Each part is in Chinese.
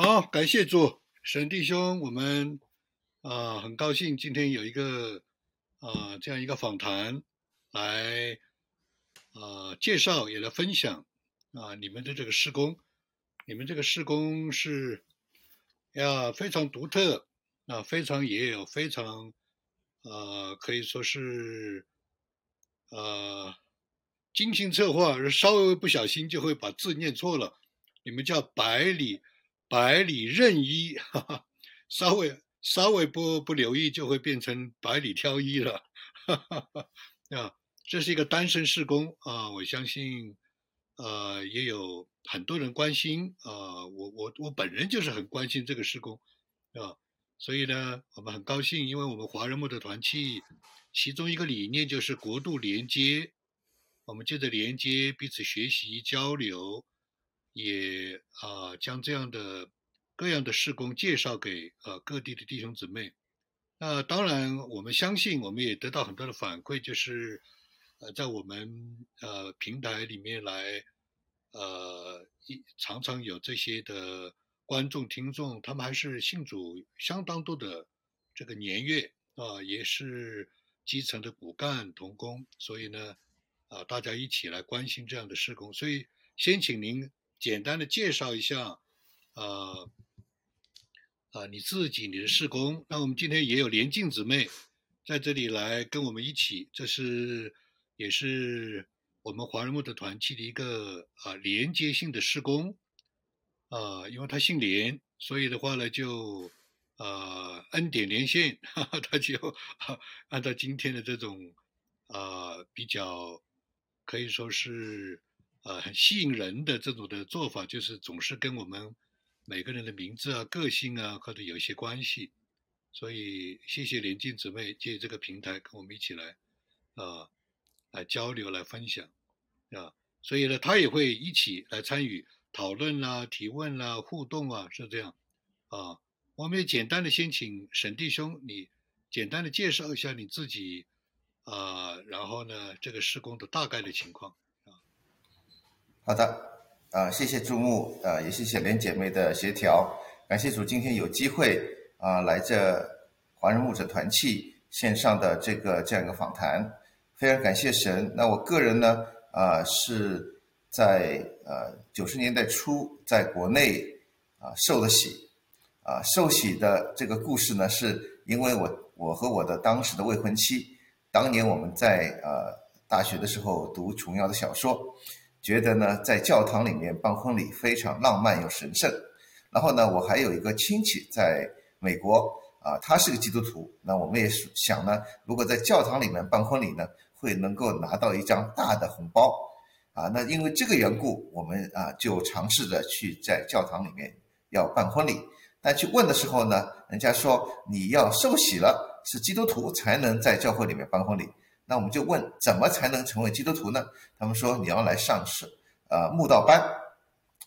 好，感谢主，沈弟兄，我们啊很高兴今天有一个啊这样一个访谈，来啊介绍也来分享啊你们的这个施工，你们这个施工是呀非常独特啊，非常也有非常呃可以说是呃精心策划，稍微不小心就会把字念错了，你们叫百里。百里任一，哈哈，稍微稍微不不留意，就会变成百里挑一了，哈哈哈。啊，这是一个单身施工啊，我相信，呃，也有很多人关心啊，我我我本人就是很关心这个施工啊，所以呢，我们很高兴，因为我们华人木的团契，其中一个理念就是国度连接，我们借着连接彼此学习交流。也啊，将这样的各样的事工介绍给呃各地的弟兄姊妹。那当然，我们相信，我们也得到很多的反馈，就是呃，在我们呃平台里面来，呃，一常常有这些的观众听众，他们还是信主相当多的这个年月啊，也是基层的骨干同工，所以呢，啊，大家一起来关心这样的事工，所以先请您。简单的介绍一下，呃，啊，你自己你的事工。那我们今天也有连静姊妹在这里来跟我们一起，这是也是我们华人木的团契的一个啊连接性的施工，啊，因为他姓连，所以的话呢就呃恩典连线，哈哈他就按照今天的这种啊比较可以说是。呃，很吸引人的这种的做法，就是总是跟我们每个人的名字啊、个性啊，或者有一些关系。所以，谢谢连静姊妹借这个平台跟我们一起来，啊，来交流、来分享，啊，所以呢，他也会一起来参与讨论啦、提问啦、互动啊，是这样。啊，我们也简单的先请沈弟兄，你简单的介绍一下你自己，啊，然后呢，这个施工的大概的情况。好的，啊，谢谢注目，啊，也谢谢连姐妹的协调，感谢主今天有机会啊来这华人牧者团契线上的这个这样一个访谈，非常感谢神。那我个人呢，啊是在呃九十年代初在国内啊受了洗，啊受洗的这个故事呢，是因为我我和我的当时的未婚妻，当年我们在呃大学的时候读琼瑶的小说。觉得呢，在教堂里面办婚礼非常浪漫又神圣。然后呢，我还有一个亲戚在美国啊，他是个基督徒。那我们也是想呢，如果在教堂里面办婚礼呢，会能够拿到一张大的红包啊。那因为这个缘故，我们啊就尝试着去在教堂里面要办婚礼。但去问的时候呢，人家说你要受洗了，是基督徒才能在教会里面办婚礼。那我们就问，怎么才能成为基督徒呢？他们说你要来上是呃慕道班，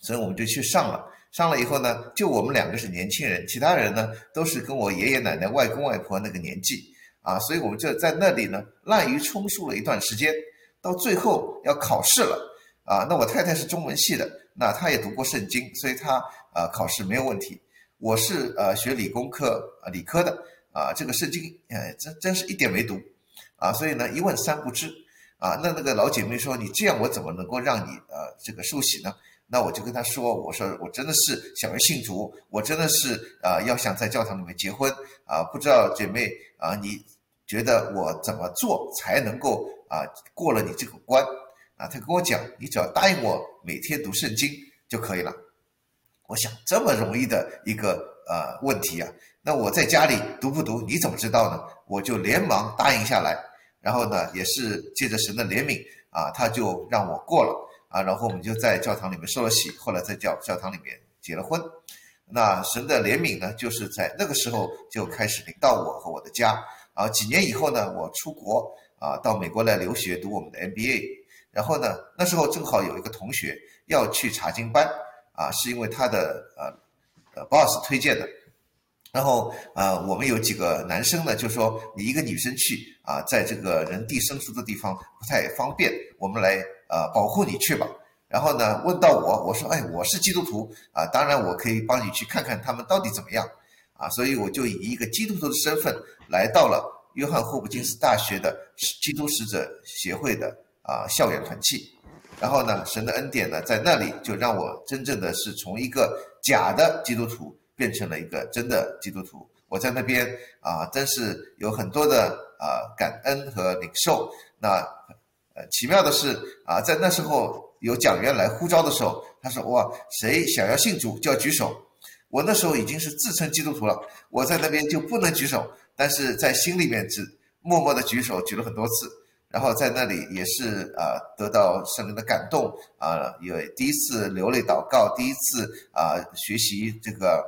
所以我们就去上了。上了以后呢，就我们两个是年轻人，其他人呢都是跟我爷爷奶奶、外公外婆那个年纪啊，所以我们就在那里呢滥竽充数了一段时间。到最后要考试了啊，那我太太是中文系的，那她也读过圣经，所以她啊考试没有问题。我是呃学理工科理科的啊，这个圣经哎真真是一点没读。啊，所以呢，一问三不知，啊，那那个老姐妹说，你这样我怎么能够让你呃这个受洗呢？那我就跟她说，我说我真的是想要信主，我真的是啊要想在教堂里面结婚啊，不知道姐妹啊，你觉得我怎么做才能够啊过了你这个关？啊，她跟我讲，你只要答应我每天读圣经就可以了。我想这么容易的一个呃问题啊，那我在家里读不读，你怎么知道呢？我就连忙答应下来。然后呢，也是借着神的怜悯啊，他就让我过了啊，然后我们就在教堂里面受了洗，后来在教教堂里面结了婚。那神的怜悯呢，就是在那个时候就开始领到我和我的家啊。几年以后呢，我出国啊，到美国来留学读我们的 MBA。然后呢，那时候正好有一个同学要去查经班啊，是因为他的呃呃 boss 推荐的。然后啊，我们有几个男生呢，就说你一个女生去啊，在这个人地生疏的地方不太方便，我们来啊保护你去吧。然后呢，问到我，我说，哎，我是基督徒啊，当然我可以帮你去看看他们到底怎么样。啊，所以我就以一个基督徒的身份来到了约翰霍普金斯大学的基督使者协会的啊校园团契，然后呢，神的恩典呢，在那里就让我真正的是从一个假的基督徒变成了一个真的基督徒。我在那边啊，真是有很多的啊感恩和领受。那呃，奇妙的是啊，在那时候。有讲员来呼召的时候，他说：“哇，谁想要信主就要举手。”我那时候已经是自称基督徒了，我在那边就不能举手，但是在心里面只默默的举手，举了很多次。然后在那里也是啊，得到圣灵的感动啊，也第一次流泪祷告，第一次啊学习这个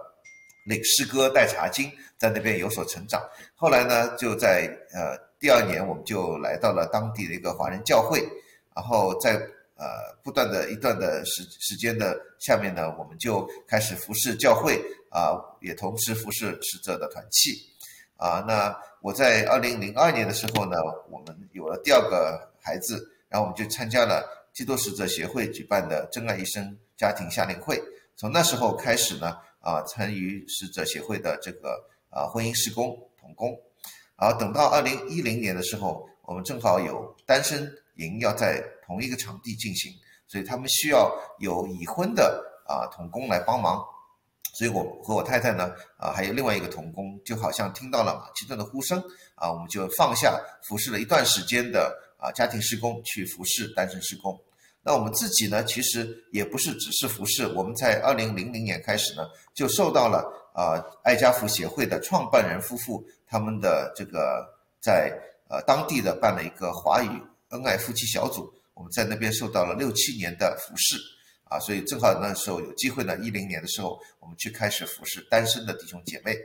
领诗歌带茶经，在那边有所成长。后来呢，就在呃第二年，我们就来到了当地的一个华人教会，然后在。呃，不断的一段的时时间的下面呢，我们就开始服侍教会啊，也同时服侍使者的团契啊。那我在二零零二年的时候呢，我们有了第二个孩子，然后我们就参加了基督使者协会举办的真爱一生家庭夏令会。从那时候开始呢，啊，参与使者协会的这个啊婚姻施工同工。然后等到二零一零年的时候，我们正好有单身营要在。同一个场地进行，所以他们需要有已婚的啊童工来帮忙，所以我和我太太呢啊还有另外一个童工，就好像听到了马其顿的呼声啊，我们就放下服侍了一段时间的啊家庭施工，去服侍单身施工。那我们自己呢，其实也不是只是服侍，我们在二零零零年开始呢，就受到了啊爱家福协会的创办人夫妇他们的这个在呃当地的办了一个华语恩爱夫妻小组。我们在那边受到了六七年的服侍，啊，所以正好那时候有机会呢。一零年的时候，我们去开始服侍单身的弟兄姐妹，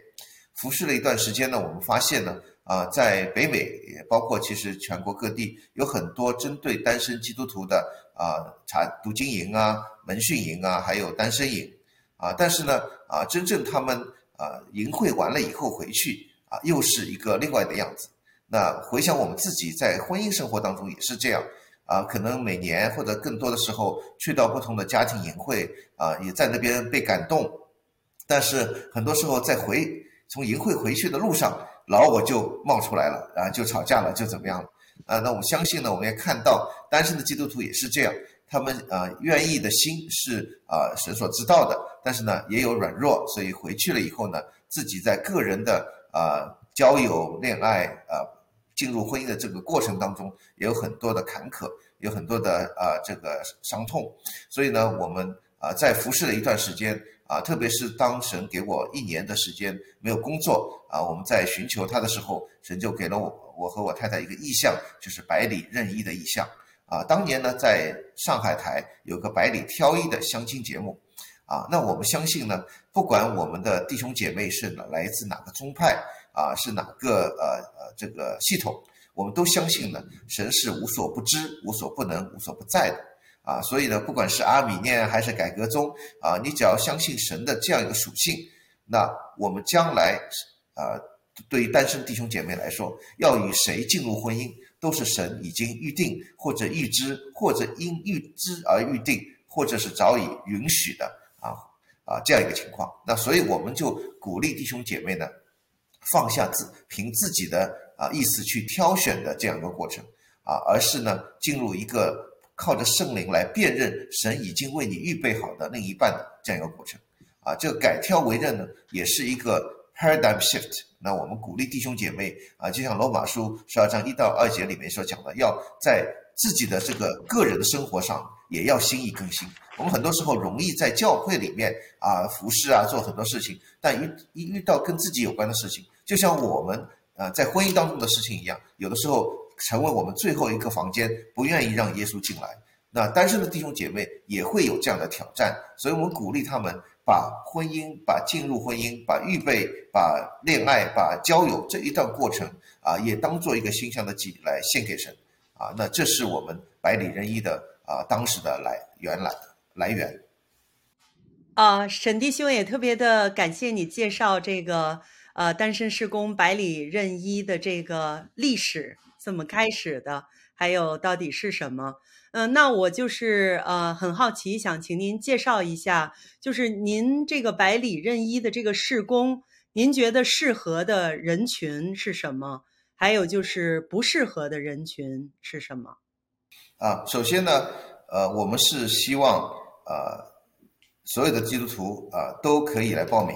服侍了一段时间呢，我们发现呢，啊，在北美也包括其实全国各地有很多针对单身基督徒的啊查读经营啊、门训营啊，还有单身营啊，但是呢，啊，真正他们啊营会完了以后回去啊，又是一个另外的样子。那回想我们自己在婚姻生活当中也是这样。啊，可能每年或者更多的时候去到不同的家庭营会啊，也在那边被感动，但是很多时候在回从营会回去的路上，老我就冒出来了，然后就吵架了，就怎么样了？啊，那我相信呢，我们也看到单身的基督徒也是这样，他们呃愿意的心是啊神所知道的，但是呢也有软弱，所以回去了以后呢，自己在个人的啊交友恋爱啊。进入婚姻的这个过程当中，也有很多的坎坷，有很多的啊这个伤痛，所以呢，我们啊在服侍了一段时间啊，特别是当神给我一年的时间没有工作啊，我们在寻求他的时候，神就给了我我和我太太一个意向，就是百里任一的意向啊。当年呢，在上海台有个百里挑一的相亲节目啊，那我们相信呢，不管我们的弟兄姐妹是来自哪个宗派。啊，是哪个呃呃这个系统？我们都相信呢，神是无所不知、无所不能、无所不在的啊。所以呢，不管是阿米念还是改革宗啊，你只要相信神的这样一个属性，那我们将来啊，对于单身弟兄姐妹来说，要与谁进入婚姻，都是神已经预定或者预知，或者因预知而预定，或者是早已允许的啊啊这样一个情况。那所以我们就鼓励弟兄姐妹呢。放下自凭自己的啊意思去挑选的这样一个过程啊，而是呢进入一个靠着圣灵来辨认神已经为你预备好的另一半的这样一个过程啊。这个改挑为认呢，也是一个 paradigm shift。那我们鼓励弟兄姐妹啊，就像罗马书十二章一到二节里面所讲的，要在自己的这个个人的生活上也要心意更新。我们很多时候容易在教会里面啊服侍啊做很多事情，但一一遇到跟自己有关的事情。就像我们呃在婚姻当中的事情一样，有的时候成为我们最后一个房间，不愿意让耶稣进来。那单身的弟兄姐妹也会有这样的挑战，所以我们鼓励他们把婚姻、把进入婚姻、把预备、把恋爱、把交友这一段过程啊，也当做一个馨香的祭来献给神啊。那这是我们百里人一的啊当时的来源来来源。啊，沈弟兄也特别的感谢你介绍这个。呃，单身施工百里任一的这个历史怎么开始的？还有到底是什么？嗯，那我就是呃很好奇，想请您介绍一下，就是您这个百里任一的这个事工，您觉得适合的人群是什么？还有就是不适合的人群是什么？啊，首先呢，呃，我们是希望呃所有的基督徒啊都可以来报名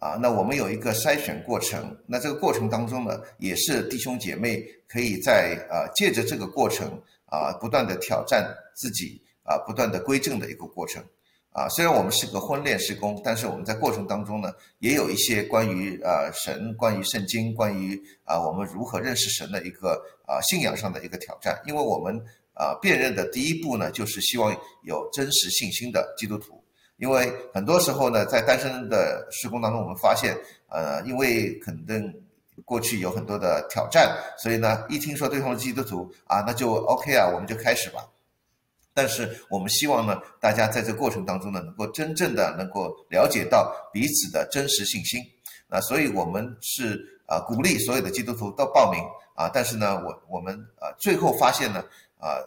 啊。那我们有一个筛选过程，那这个过程当中呢，也是弟兄姐妹可以在啊借着这个过程。啊，不断的挑战自己啊，不断的归正的一个过程啊。虽然我们是个婚恋施工，但是我们在过程当中呢，也有一些关于啊神、关于圣经、关于啊我们如何认识神的一个啊信仰上的一个挑战。因为我们啊辨认的第一步呢，就是希望有真实信心的基督徒。因为很多时候呢，在单身的施工当中，我们发现，呃，因为肯定。过去有很多的挑战，所以呢，一听说对方是基督徒啊，那就 OK 啊，我们就开始吧。但是我们希望呢，大家在这过程当中呢，能够真正的能够了解到彼此的真实信心。那所以我们是啊，鼓励所有的基督徒都报名啊。但是呢，我我们啊，最后发现呢，啊，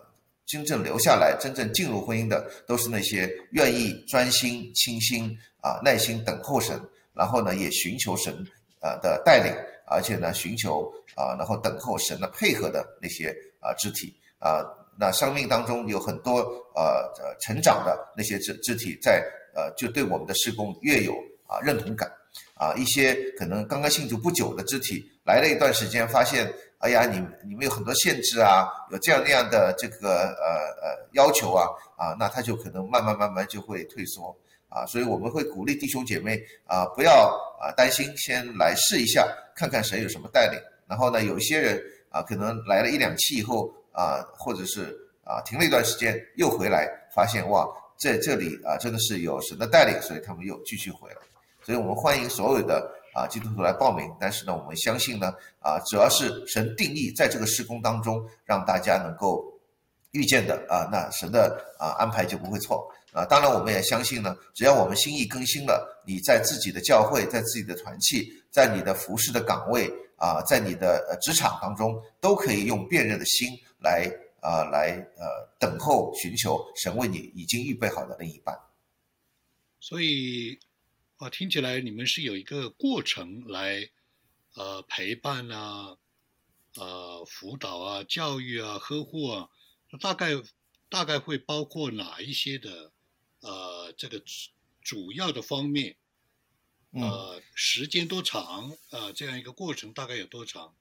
真正留下来、真正进入婚姻的，都是那些愿意专心、倾心啊、耐心等候神，然后呢，也寻求神啊的带领。而且呢，寻求啊，然后等候神的配合的那些啊肢体啊，那生命当中有很多呃成长的那些肢肢体，在呃就对我们的施工越有啊认同感啊，一些可能刚刚信主不久的肢体来了一段时间，发现哎呀，你你们有很多限制啊，有这样那样的这个呃呃要求啊啊，那他就可能慢慢慢慢就会退缩。啊，所以我们会鼓励弟兄姐妹啊，不要啊担心，先来试一下，看看神有什么带领。然后呢，有些人啊，可能来了一两期以后啊，或者是啊停了一段时间，又回来，发现哇，在这里啊真的是有神的带领，所以他们又继续回来。所以我们欢迎所有的啊基督徒来报名。但是呢，我们相信呢啊，主要是神定义在这个施工当中，让大家能够遇见的啊，那神的啊安排就不会错。啊，当然，我们也相信呢。只要我们心意更新了，你在自己的教会，在自己的团契，在你的服饰的岗位啊，在你的呃职场当中，都可以用辨认的心来啊，来呃等候寻求神为你已经预备好的另一半。所以啊，听起来你们是有一个过程来呃陪伴啊，呃辅导啊，教育啊，呵护啊，大概大概会包括哪一些的？呃，这个主要的方面，呃，时间多长？呃，这样一个过程大概有多长？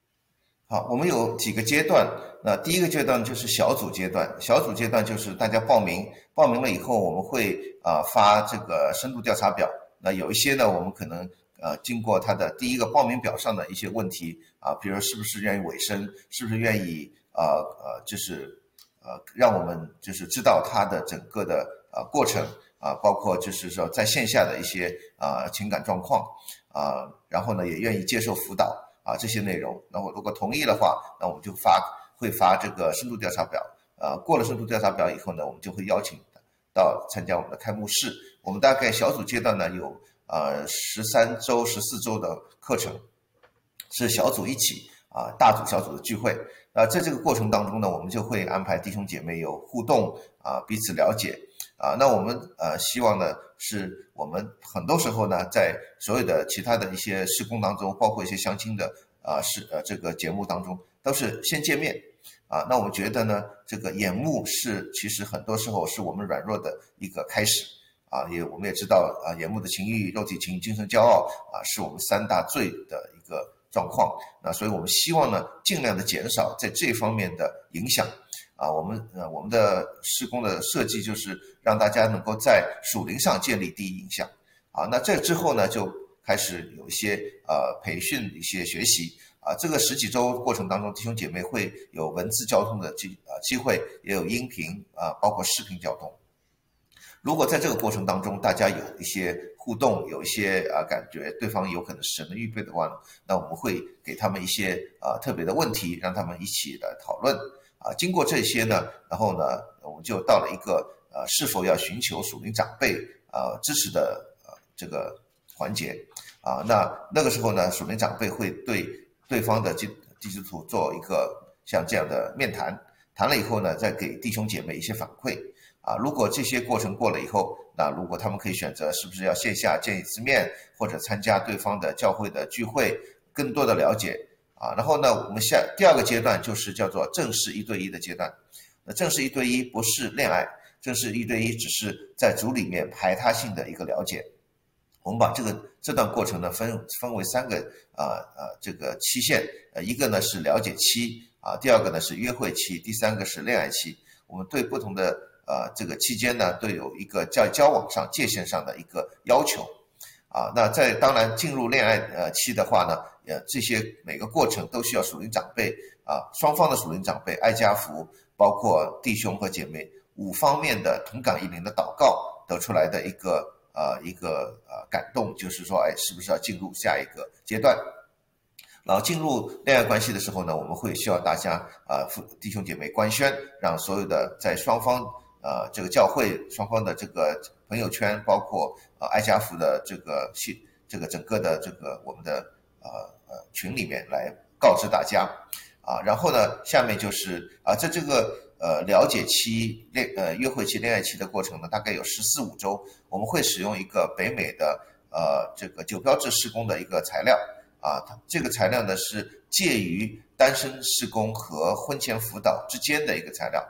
好，我们有几个阶段。那第一个阶段就是小组阶段，小组阶段就是大家报名，报名了以后，我们会啊发这个深度调查表。那有一些呢，我们可能呃经过他的第一个报名表上的一些问题啊，比如是不是愿意委身，是不是愿意呃呃，就是呃让我们就是知道他的整个的。啊，过程啊，包括就是说在线下的一些啊情感状况啊，然后呢也愿意接受辅导啊这些内容。那我如果同意的话，那我们就发会发这个深度调查表。啊，过了深度调查表以后呢，我们就会邀请到参加我们的开幕式。我们大概小组阶段呢有呃十三周、十四周的课程，是小组一起啊，大组小组的聚会。那，在这个过程当中呢，我们就会安排弟兄姐妹有互动啊，彼此了解。啊，那我们呃希望呢，是我们很多时候呢，在所有的其他的一些施工当中，包括一些相亲的啊是呃这个节目当中，都是先见面啊。那我们觉得呢，这个眼目是其实很多时候是我们软弱的一个开始啊。也我们也知道啊，眼目的情欲、肉体情、精神骄傲啊，是我们三大罪的一个状况。那所以我们希望呢，尽量的减少在这方面的影响。啊，我们呃，我们的施工的设计就是让大家能够在属灵上建立第一印象。啊，那这之后呢，就开始有一些呃培训、一些学习。啊，这个十几周过程当中，弟兄姐妹会有文字交通的机呃机会，也有音频啊，包括视频交通。如果在这个过程当中，大家有一些互动，有一些啊感觉对方有可能是神的预备的话呢，那我们会给他们一些啊特别的问题，让他们一起来讨论。啊，经过这些呢，然后呢，我们就到了一个呃，是否要寻求属灵长辈呃支持的呃这个环节啊。那那个时候呢，属灵长辈会对对方的基基督徒做一个像这样的面谈，谈了以后呢，再给弟兄姐妹一些反馈啊。如果这些过程过了以后，那如果他们可以选择是不是要线下见一次面，或者参加对方的教会的聚会，更多的了解啊。然后呢，我们下第二个阶段就是叫做正式一对一的阶段。那正式一对一不是恋爱，正式一对一只是在组里面排他性的一个了解。我们把这个这段过程呢分分为三个啊啊这个期限，呃一个呢是了解期啊，第二个呢是约会期，第三个是恋爱期。我们对不同的呃这个期间呢都有一个在交往上界限上的一个要求啊。那在当然进入恋爱呃期的话呢，呃这些每个过程都需要属灵长辈啊双方的属灵长辈爱家福，包括弟兄和姐妹五方面的同感一灵的祷告得出来的一个。呃，一个呃感动，就是说，哎，是不是要进入下一个阶段？然后进入恋爱关系的时候呢，我们会需要大家啊，弟兄姐妹官宣，让所有的在双方呃这个教会双方的这个朋友圈，包括呃爱家福的这个系这个整个的这个我们的呃呃群里面来告知大家啊。然后呢，下面就是啊，在这个。呃，了解期恋呃约会期恋爱期的过程呢，大概有十四五周。我们会使用一个北美的呃这个九标志施工的一个材料啊，它这个材料呢是介于单身施工和婚前辅导之间的一个材料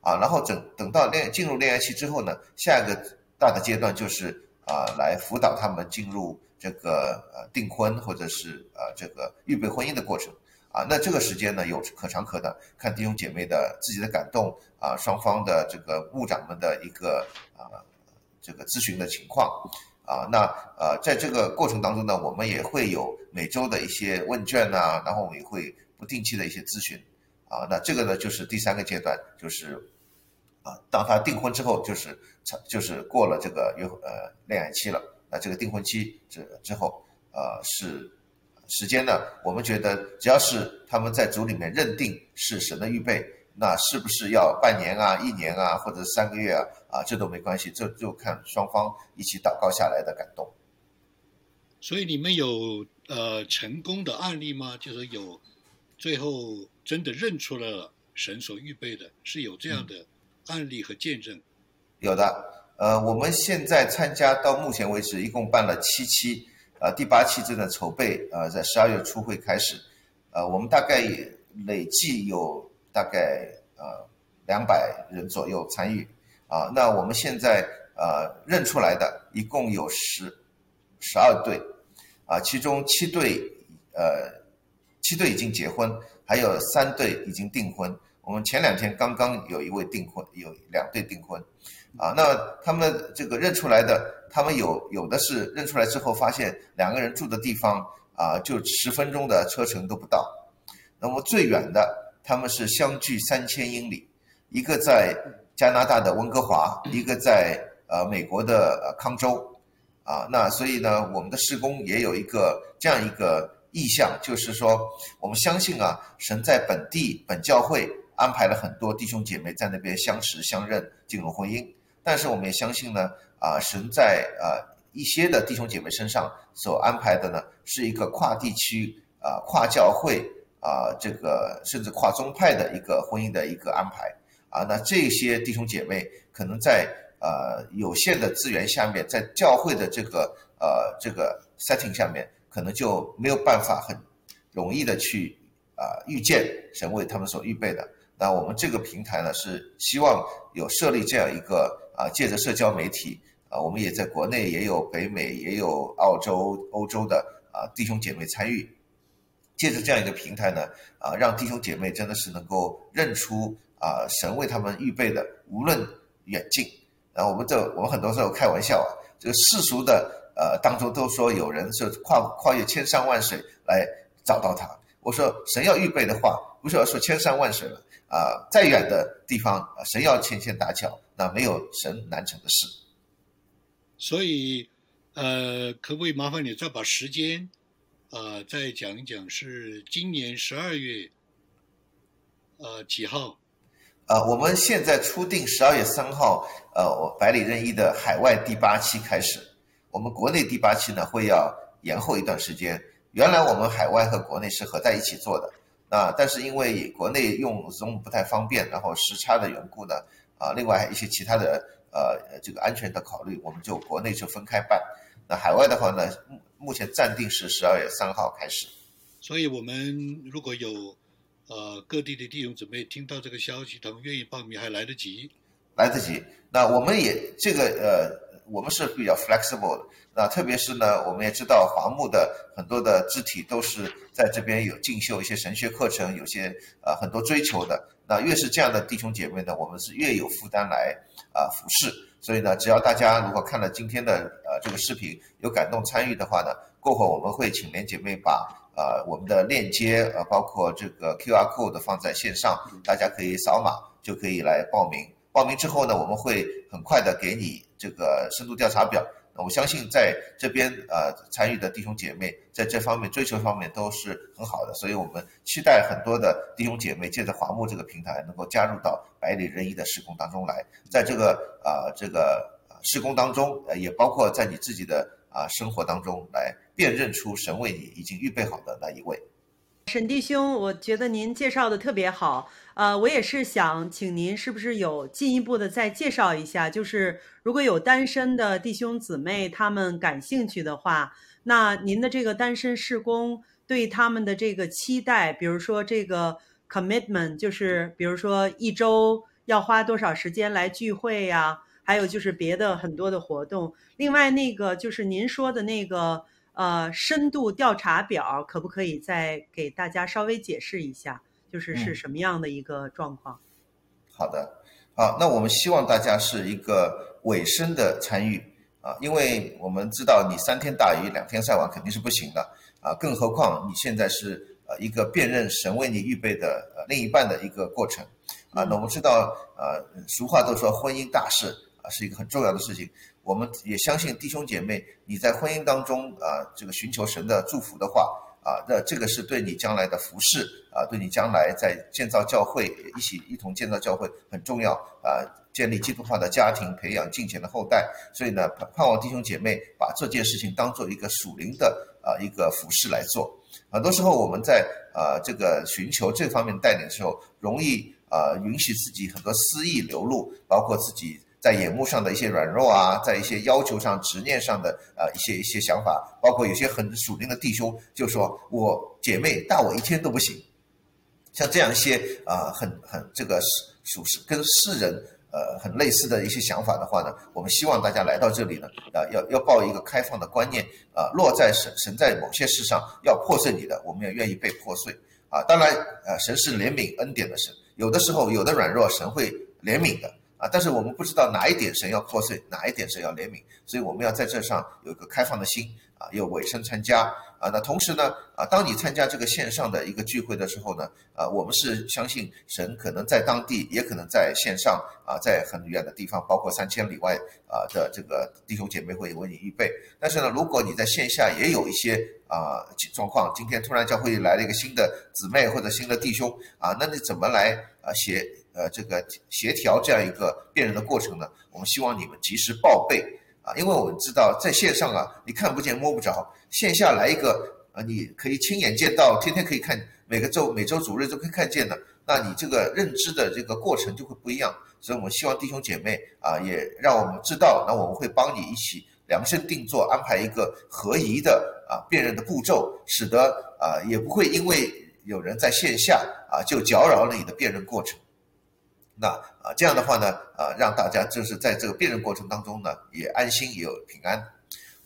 啊。然后等等到恋进入恋爱期之后呢，下一个大的阶段就是啊来辅导他们进入这个呃订婚或者是呃这个预备婚姻的过程。啊，那这个时间呢有可长可短，看弟兄姐妹的自己的感动啊，双方的这个牧长们的一个啊这个咨询的情况啊，那呃在这个过程当中呢，我们也会有每周的一些问卷呐，然后我们也会不定期的一些咨询啊，那这个呢就是第三个阶段，就是啊当他订婚之后，就是就是过了这个约呃恋爱期了，那这个订婚期之之后呃是。时间呢？我们觉得只要是他们在组里面认定是神的预备，那是不是要半年啊、一年啊，或者三个月啊？啊，这都没关系，这就看双方一起祷告下来的感动。所以你们有呃成功的案例吗？就是有最后真的认出了神所预备的，是有这样的案例和见证？有的，呃，我们现在参加到目前为止一共办了七期。呃，第八期正在筹备，呃，在十二月初会开始，呃，我们大概累计有大概呃两百人左右参与，啊，那我们现在呃认出来的一共有十十二对，啊，其中七对呃七对已经结婚，还有三对已经订婚。我们前两天刚刚有一位订婚，有两对订婚。啊，那他们这个认出来的，他们有有的是认出来之后发现两个人住的地方啊，就十分钟的车程都不到。那么最远的，他们是相距三千英里，一个在加拿大的温哥华，一个在呃美国的康州。啊，那所以呢，我们的施工也有一个这样一个意向，就是说我们相信啊，神在本地本教会安排了很多弟兄姐妹在那边相识相认，进入婚姻。但是我们也相信呢，啊，神在啊一些的弟兄姐妹身上所安排的呢，是一个跨地区啊、跨教会啊，这个甚至跨宗派的一个婚姻的一个安排啊。那这些弟兄姐妹可能在呃有限的资源下面，在教会的这个呃这个 setting 下面，可能就没有办法很容易的去啊预见神为他们所预备的。那我们这个平台呢，是希望有设立这样一个。啊，借着社交媒体啊，我们也在国内也有北美也有澳洲、欧洲的啊弟兄姐妹参与，借着这样一个平台呢，啊，让弟兄姐妹真的是能够认出啊神为他们预备的，无论远近。然后我们这我们很多时候开玩笑啊，这个世俗的呃当中都说有人是跨跨越千山万水来找到他。我说神要预备的话，不是要说千山万水了。啊，再远的地方，神要牵线搭桥，那没有神难成的事。所以，呃，可不可以麻烦你再把时间，呃，再讲一讲？是今年十二月，呃，几号？呃，我们现在初定十二月三号，呃，我百里任一的海外第八期开始。我们国内第八期呢，会要延后一段时间。原来我们海外和国内是合在一起做的。那但是因为国内用 Zoom 不太方便，然后时差的缘故呢，啊，另外一些其他的呃这个安全的考虑，我们就国内就分开办。那海外的话呢，目目前暂定是十二月三号开始。所以我们如果有呃各地的弟兄姊妹听到这个消息，他们愿意报名还来得及。来得及。那我们也这个呃，我们是比较 flexible 的。那特别是呢，我们也知道华牧的很多的肢体都是在这边有进修一些神学课程，有些呃很多追求的。那越是这样的弟兄姐妹呢，我们是越有负担来啊服侍。所以呢，只要大家如果看了今天的呃这个视频有感动参与的话呢，过会我们会请连姐妹把呃我们的链接呃包括这个 QR code 放在线上，大家可以扫码就可以来报名。报名之后呢，我们会很快的给你这个深度调查表。我相信在这边呃参与的弟兄姐妹在这方面追求方面都是很好的，所以我们期待很多的弟兄姐妹借着华牧这个平台能够加入到百里任一的施工当中来，在这个啊这个施工当中，呃也包括在你自己的啊生活当中来辨认出神为你已经预备好的那一位。沈弟兄，我觉得您介绍的特别好。呃，我也是想请您，是不是有进一步的再介绍一下？就是如果有单身的弟兄姊妹他们感兴趣的话，那您的这个单身事工对他们的这个期待，比如说这个 commitment，就是比如说一周要花多少时间来聚会呀？还有就是别的很多的活动。另外那个就是您说的那个。呃，深度调查表可不可以再给大家稍微解释一下？就是是什么样的一个状况？好的，好，那我们希望大家是一个尾声的参与啊，因为我们知道你三天打鱼两天晒网肯定是不行的啊，更何况你现在是呃一个辨认神为你预备的呃另一半的一个过程啊。那我们知道呃，俗话都说婚姻大事啊是一个很重要的事情。我们也相信弟兄姐妹，你在婚姻当中啊，这个寻求神的祝福的话啊，那这个是对你将来的服饰啊，对你将来在建造教会一起一同建造教会很重要啊，建立基督化的家庭，培养敬虔的后代。所以呢，盼盼望弟兄姐妹把这件事情当做一个属灵的啊一个服饰来做。很多时候我们在啊这个寻求这方面带领的时候，容易啊允许自己很多私意流露，包括自己。在眼目上的一些软弱啊，在一些要求上、执念上的呃一些一些想法，包括有些很属灵的弟兄就说：“我姐妹大我一天都不行。”像这样一些啊很很这个属实跟世人呃很类似的一些想法的话呢，我们希望大家来到这里呢啊要要抱一个开放的观念啊，落在神神在某些事上要破碎你的，我们也愿意被破碎啊。当然呃神是怜悯恩典的神，有的时候有的软弱神会怜悯的。啊，但是我们不知道哪一点神要破碎，哪一点神要怜悯，所以我们要在这上有一个开放的心啊，有委身参加啊。那同时呢，啊，当你参加这个线上的一个聚会的时候呢，啊，我们是相信神可能在当地，也可能在线上啊，在很远的地方，包括三千里外啊的这个弟兄姐妹会为你预备。但是呢，如果你在线下也有一些啊状况，今天突然教会来了一个新的姊妹或者新的弟兄啊，那你怎么来啊写？呃，这个协调这样一个辨认的过程呢，我们希望你们及时报备啊，因为我们知道在线上啊，你看不见摸不着，线下来一个啊，你可以亲眼见到，天天可以看，每个周每周主日都可以看见的，那你这个认知的这个过程就会不一样。所以我们希望弟兄姐妹啊，也让我们知道，那我们会帮你一起量身定做，安排一个合宜的啊辨认的步骤，使得啊也不会因为有人在线下啊就搅扰了你的辨认过程。那啊，这样的话呢，啊，让大家就是在这个辨认过程当中呢，也安心也有平安，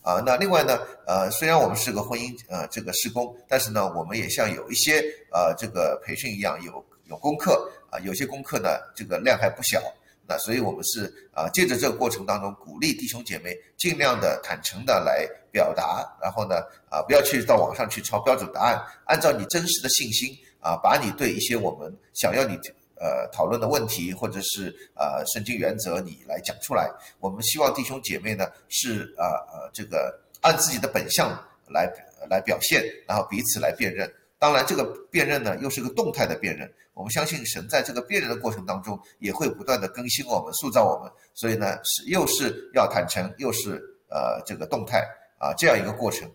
啊，那另外呢，呃，虽然我们是个婚姻呃这个施工，但是呢，我们也像有一些呃这个培训一样，有有功课啊，有些功课呢，这个量还不小，那所以我们是啊，借着这个过程当中，鼓励弟兄姐妹尽量的坦诚的来表达，然后呢，啊，不要去到网上去抄标准答案，按照你真实的信心啊，把你对一些我们想要你。呃，讨论的问题或者是呃圣经原则，你来讲出来。我们希望弟兄姐妹呢是呃呃这个按自己的本相来来表现，然后彼此来辨认。当然，这个辨认呢又是个动态的辨认。我们相信神在这个辨认的过程当中也会不断的更新我们、塑造我们。所以呢，是又是要坦诚，又是呃这个动态啊这样一个过程。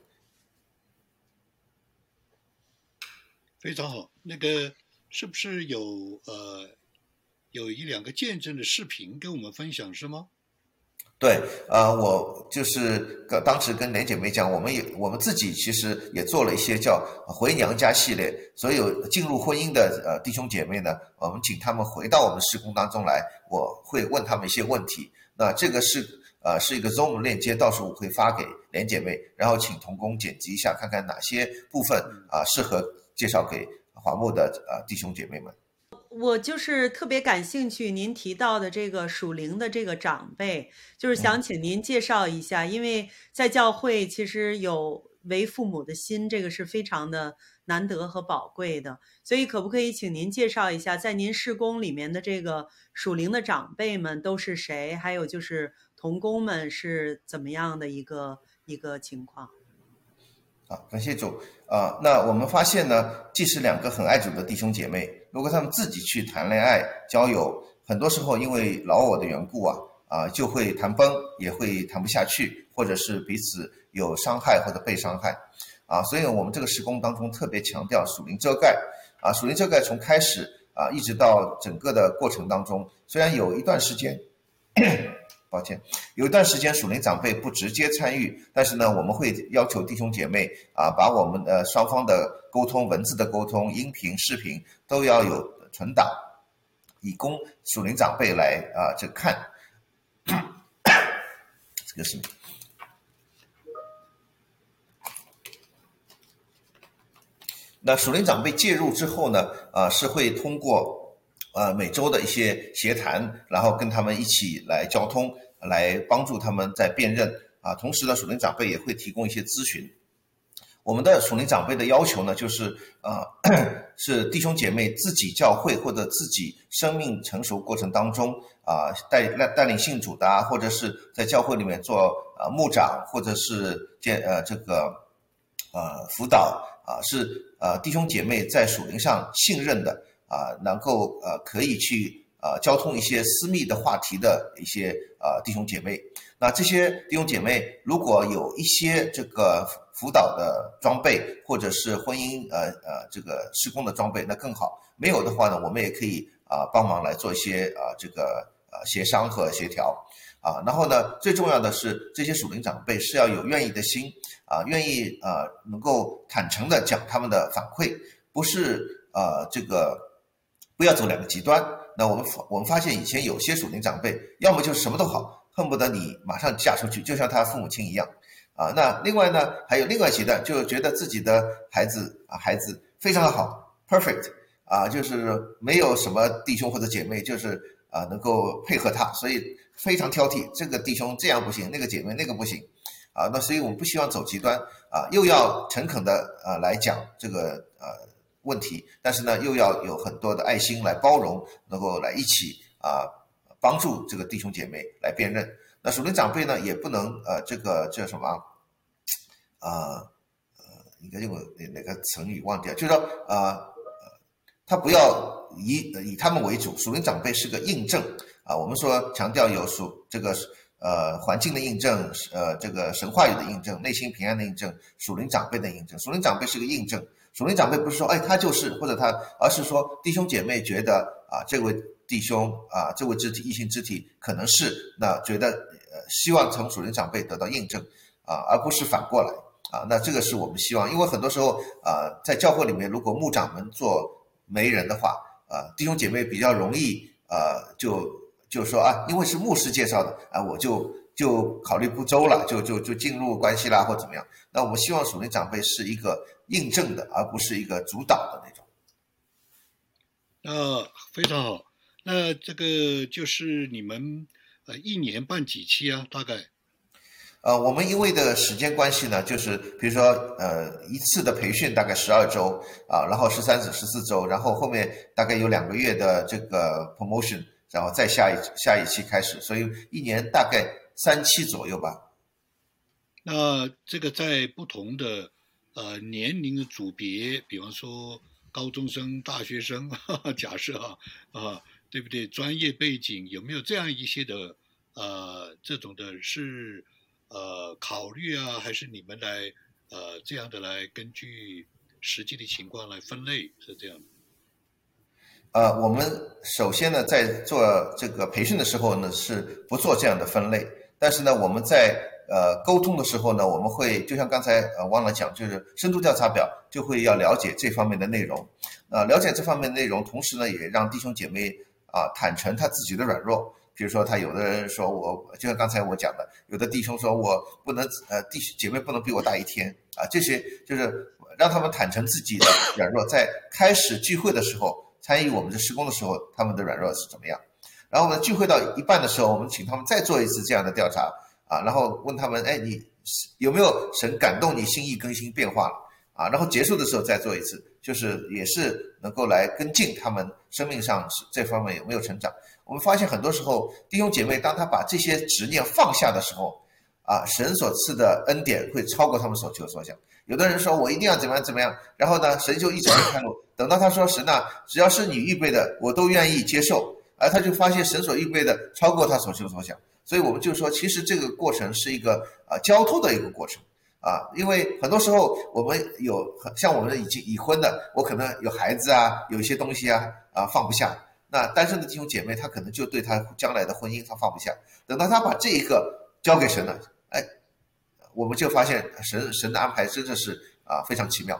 非常好。那个是不是有呃有一两个见证的视频跟我们分享是吗？对，呃，我就是当时跟莲姐妹讲，我们也我们自己其实也做了一些叫回娘家系列，所有进入婚姻的呃弟兄姐妹呢，我们请他们回到我们施工当中来，我会问他们一些问题。那这个是呃是一个 Zoom 链接，到时候我会发给莲姐妹，然后请童工剪辑一下，看看哪些部分啊适合介绍给华牧的呃弟兄姐妹们。我就是特别感兴趣，您提到的这个属灵的这个长辈，就是想请您介绍一下，因为在教会其实有为父母的心，这个是非常的难得和宝贵的，所以可不可以请您介绍一下，在您事工里面的这个属灵的长辈们都是谁？还有就是童工们是怎么样的一个一个情况？啊，感谢主啊！那我们发现呢，即使两个很爱主的弟兄姐妹，如果他们自己去谈恋爱、交友，很多时候因为老我的缘故啊，啊，就会谈崩，也会谈不下去，或者是彼此有伤害或者被伤害，啊，所以我们这个施工当中特别强调属灵遮盖，啊，属灵遮盖从开始啊，一直到整个的过程当中，虽然有一段时间。抱歉，有一段时间属灵长辈不直接参与，但是呢，我们会要求弟兄姐妹啊，把我们的双方的沟通、文字的沟通、音频、视频都要有存档，以供属灵长辈来啊这看。这个是。那属灵长辈介入之后呢，啊是会通过。呃，每周的一些协谈，然后跟他们一起来交通，来帮助他们在辨认啊。同时呢，属灵长辈也会提供一些咨询。我们的属灵长辈的要求呢，就是呃，是弟兄姐妹自己教会或者自己生命成熟过程当中啊，带带带领信主的，或者是在教会里面做呃牧长，或者是建呃这个呃辅导啊，是呃弟兄姐妹在属灵上信任的。啊，能够呃可以去啊交通一些私密的话题的一些啊弟兄姐妹，那这些弟兄姐妹如果有一些这个辅导的装备或者是婚姻呃呃这个施工的装备，那更好。没有的话呢，我们也可以啊帮忙来做一些啊这个呃协商和协调啊。然后呢，最重要的是这些属灵长辈是要有愿意的心啊，愿意啊能够坦诚的讲他们的反馈，不是呃这个。不要走两个极端。那我们发我们发现以前有些属灵长辈，要么就是什么都好，恨不得你马上嫁出去，就像他父母亲一样啊。那另外呢，还有另外极端，就觉得自己的孩子啊，孩子非常的好，perfect 啊，就是没有什么弟兄或者姐妹，就是啊能够配合他，所以非常挑剔，这个弟兄这样不行，那个姐妹那个不行啊。那所以我们不希望走极端啊，又要诚恳的啊来讲这个呃。问题，但是呢，又要有很多的爱心来包容，能够来一起啊帮助这个弟兄姐妹来辨认。那属灵长辈呢，也不能呃这个叫什么啊呃，应该用哪哪个成语忘掉，就是说呃他不要以以他们为主，属灵长辈是个印证啊。我们说强调有属这个呃环境的印证，呃这个神话语的印证，内心平安的印证，属灵长辈的印证，属灵长辈是个印证。属灵长辈不是说，哎，他就是或者他，而是说弟兄姐妹觉得啊，这位弟兄啊，这位肢体异性肢体可能是那觉得呃，希望从属灵长辈得到印证啊，而不是反过来啊。那这个是我们希望，因为很多时候啊，在教会里面，如果牧长们做媒人的话啊，弟兄姐妹比较容易啊，就就说啊，因为是牧师介绍的啊，我就就考虑不周了，就就就进入关系啦，或怎么样。那我们希望属灵长辈是一个。印证的，而不是一个主导的那种。呃，非常好。那这个就是你们呃一年办几期啊？大概？呃，我们因为的时间关系呢，就是比如说呃一次的培训大概十二周啊，然后十三至十四周，然后后面大概有两个月的这个 promotion，然后再下一下一期开始，所以一年大概三期左右吧。那这个在不同的。呃，年龄的组别，比方说高中生、大学生，假设啊啊，对不对？专业背景有没有这样一些的呃，这种的是呃考虑啊，还是你们来呃这样的来根据实际的情况来分类，是这样。呃，我们首先呢，在做这个培训的时候呢，是不做这样的分类。但是呢，我们在呃沟通的时候呢，我们会就像刚才呃忘了讲，就是深度调查表就会要了解这方面的内容，呃，了解这方面内容，同时呢，也让弟兄姐妹啊坦诚他自己的软弱。比如说，他有的人说我，就像刚才我讲的，有的弟兄说我不能呃弟姐妹不能比我大一天啊，这些就是让他们坦诚自己的软弱，在开始聚会的时候。参与我们的施工的时候，他们的软弱是怎么样？然后我们聚会到一半的时候，我们请他们再做一次这样的调查啊，然后问他们：哎，你有没有神感动你心意更新变化了啊？然后结束的时候再做一次，就是也是能够来跟进他们生命上这方面有没有成长。我们发现很多时候弟兄姐妹当他把这些执念放下的时候啊，神所赐的恩典会超过他们所求所想。有的人说我一定要怎么样怎么样，然后呢，神就一直在开路。等到他说神呐，只要是你预备的，我都愿意接受。而他就发现神所预备的超过他所求所想，所以我们就说，其实这个过程是一个啊交通的一个过程啊。因为很多时候我们有像我们已经已婚的，我可能有孩子啊，有一些东西啊啊放不下。那单身的弟兄姐妹，他可能就对他将来的婚姻他放不下。等到他把这一个交给神了，哎，我们就发现神神的安排真的是啊非常奇妙。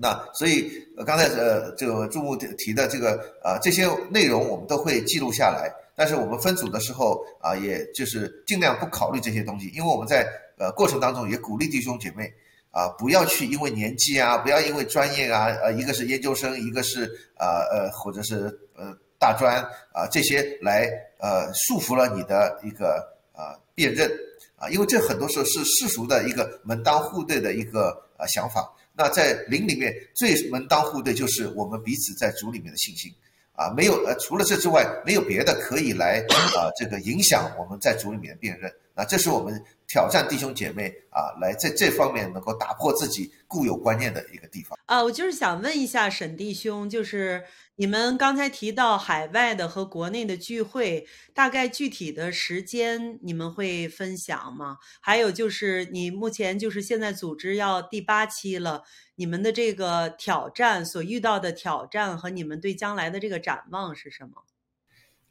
那所以刚才呃，这个注目提的这个啊，这些内容我们都会记录下来。但是我们分组的时候啊，也就是尽量不考虑这些东西，因为我们在呃过程当中也鼓励弟兄姐妹啊，不要去因为年纪啊，不要因为专业啊，呃，一个是研究生，一个是啊呃，或者是呃大专啊这些来呃束缚了你的一个呃辨认啊，因为这很多时候是世俗的一个门当户对的一个呃想法。那在灵里面最门当户对，就是我们彼此在主里面的信心，啊，没有呃，除了这之外，没有别的可以来啊，这个影响我们在组里面辨认。那这是我们挑战弟兄姐妹啊，来在这方面能够打破自己固有观念的一个地方。啊，我就是想问一下沈弟兄，就是。你们刚才提到海外的和国内的聚会，大概具体的时间你们会分享吗？还有就是你目前就是现在组织要第八期了，你们的这个挑战所遇到的挑战和你们对将来的这个展望是什么？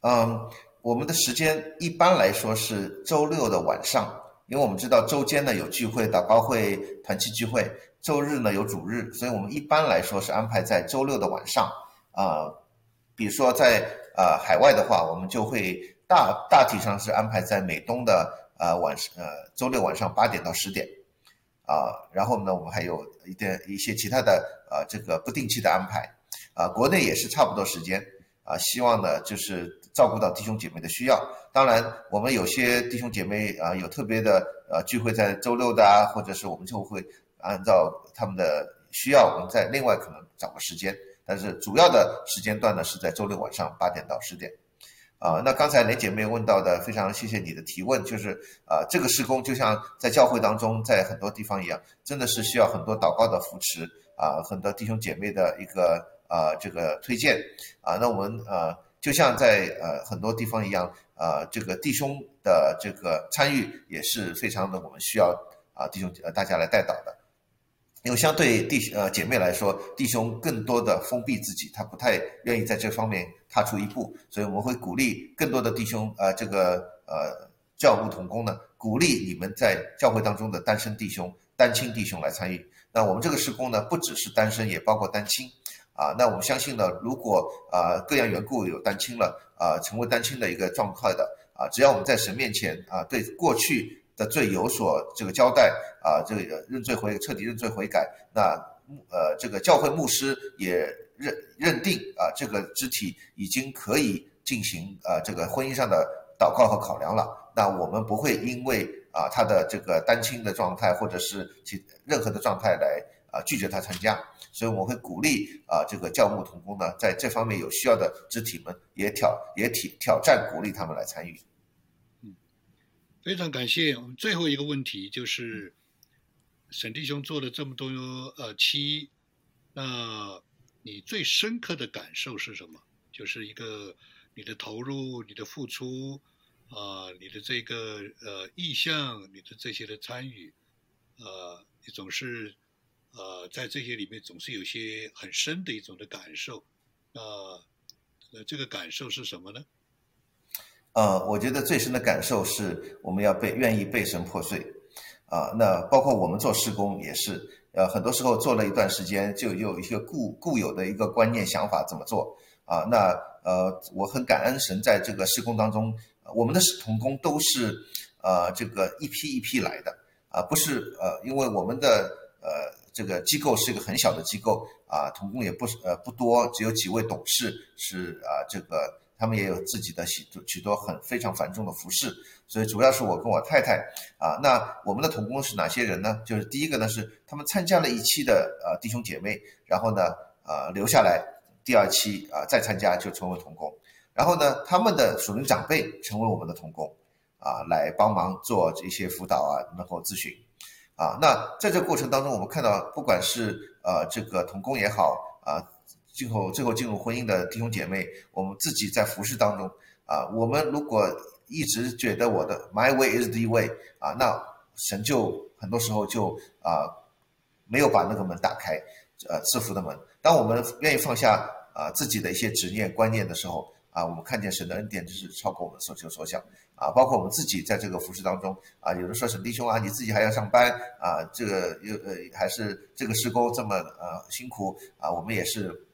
嗯，我们的时间一般来说是周六的晚上，因为我们知道周间呢有聚会、打包会、团契聚会，周日呢有主日，所以我们一般来说是安排在周六的晚上。啊，比如说在呃海外的话，我们就会大大体上是安排在美东的呃晚上呃周六晚上八点到十点，啊，然后呢我们还有一点一些其他的呃这个不定期的安排，啊，国内也是差不多时间，啊，希望呢就是照顾到弟兄姐妹的需要。当然，我们有些弟兄姐妹啊有特别的呃聚会在周六的啊，或者是我们就会按照他们的需要，我们再另外可能找个时间。但是主要的时间段呢是在周六晚上八点到十点，啊，那刚才雷姐妹问到的，非常谢谢你的提问，就是啊，这个施工就像在教会当中，在很多地方一样，真的是需要很多祷告的扶持啊，很多弟兄姐妹的一个啊这个推荐啊，那我们呃就像在呃很多地方一样啊，这个弟兄的这个参与也是非常的，我们需要啊弟兄呃大家来带导的。因为相对弟呃姐妹来说，弟兄更多的封闭自己，他不太愿意在这方面踏出一步，所以我们会鼓励更多的弟兄呃这个呃教务同工呢，鼓励你们在教会当中的单身弟兄、单亲弟兄来参与。那我们这个施工呢，不只是单身，也包括单亲啊。那我们相信呢，如果啊各样缘故有单亲了啊，成为单亲的一个状态的啊，只要我们在神面前啊，对过去。的罪有所这个交代啊，这个认罪悔彻底认罪悔改，那呃这个教会牧师也认认定啊，这个肢体已经可以进行啊这个婚姻上的祷告和考量了。那我们不会因为啊他的这个单亲的状态或者是其任何的状态来啊拒绝他参加，所以我会鼓励啊这个教牧同工呢，在这方面有需要的肢体们也挑也挑挑战鼓励他们来参与。非常感谢。我们最后一个问题就是，沈弟兄做了这么多呃期，那你最深刻的感受是什么？就是一个你的投入、你的付出啊，你的这个呃意向、你的这些的参与，呃，你总是呃，在这些里面总是有些很深的一种的感受。那呃，这个感受是什么呢？呃，我觉得最深的感受是我们要被愿意被神破碎啊。那包括我们做施工也是，呃，很多时候做了一段时间，就有一些固固有的一个观念想法怎么做啊。那呃，我很感恩神在这个施工当中，我们的童工都是呃这个一批一批来的啊，不是呃，因为我们的呃这个机构是一个很小的机构啊，童工也不是呃不多，只有几位董事是啊这个。他们也有自己的许多许多很非常繁重的服饰，所以主要是我跟我太太啊。那我们的童工是哪些人呢？就是第一个呢是他们参加了一期的呃弟兄姐妹，然后呢呃留下来第二期啊再参加就成为童工，然后呢他们的属灵长辈成为我们的童工啊来帮忙做这些辅导啊然后咨询啊。那在这过程当中，我们看到不管是呃这个童工也好啊。最后，最后进入婚姻的弟兄姐妹，我们自己在服饰当中啊，我们如果一直觉得我的 my way is the way 啊，那神就很多时候就啊没有把那个门打开，呃，赐福的门。当我们愿意放下啊自己的一些执念观念的时候啊，我们看见神的恩典就是超过我们所求所想啊。包括我们自己在这个服饰当中啊，有人说沈弟兄啊，你自己还要上班啊，这个又呃还是这个施工这么呃辛苦啊，我们也是。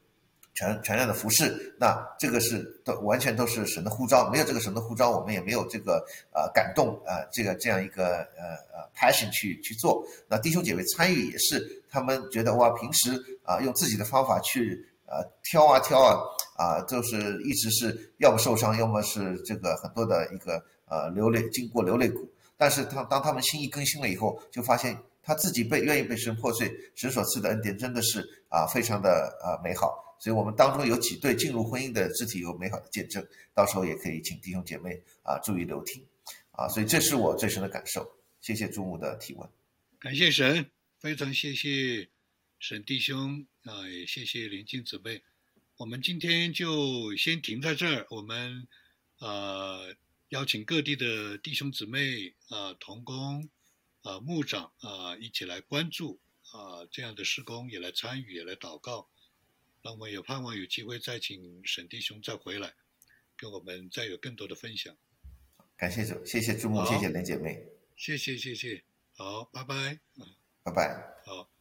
全全量的服饰，那这个是都完全都是神的呼召，没有这个神的呼召，我们也没有这个呃感动呃这个这样一个呃呃 passion 去去做。那弟兄姐妹参与也是，他们觉得哇，平时啊用自己的方法去呃挑啊挑啊啊，就是一直是要么受伤，要么是这个很多的一个呃流泪，经过流泪谷。但是他当他们心意更新了以后，就发现他自己被愿意被神破碎，神所赐的恩典真的是啊非常的呃美好。所以我们当中有几对进入婚姻的肢体有美好的见证，到时候也可以请弟兄姐妹啊注意留听，啊，所以这是我最深的感受。谢谢朱牧的提问，感谢神，非常谢谢沈弟兄啊，也谢谢林静姊妹。我们今天就先停在这儿，我们呃邀请各地的弟兄姊妹啊、同工啊、牧长啊一起来关注啊这样的施工，也来参与，也来祷告。那我们也盼望有机会再请沈弟兄再回来，跟我们再有更多的分享。感谢主，谢谢朱牧，谢谢林姐妹，谢谢谢谢，好，拜拜，拜拜，好。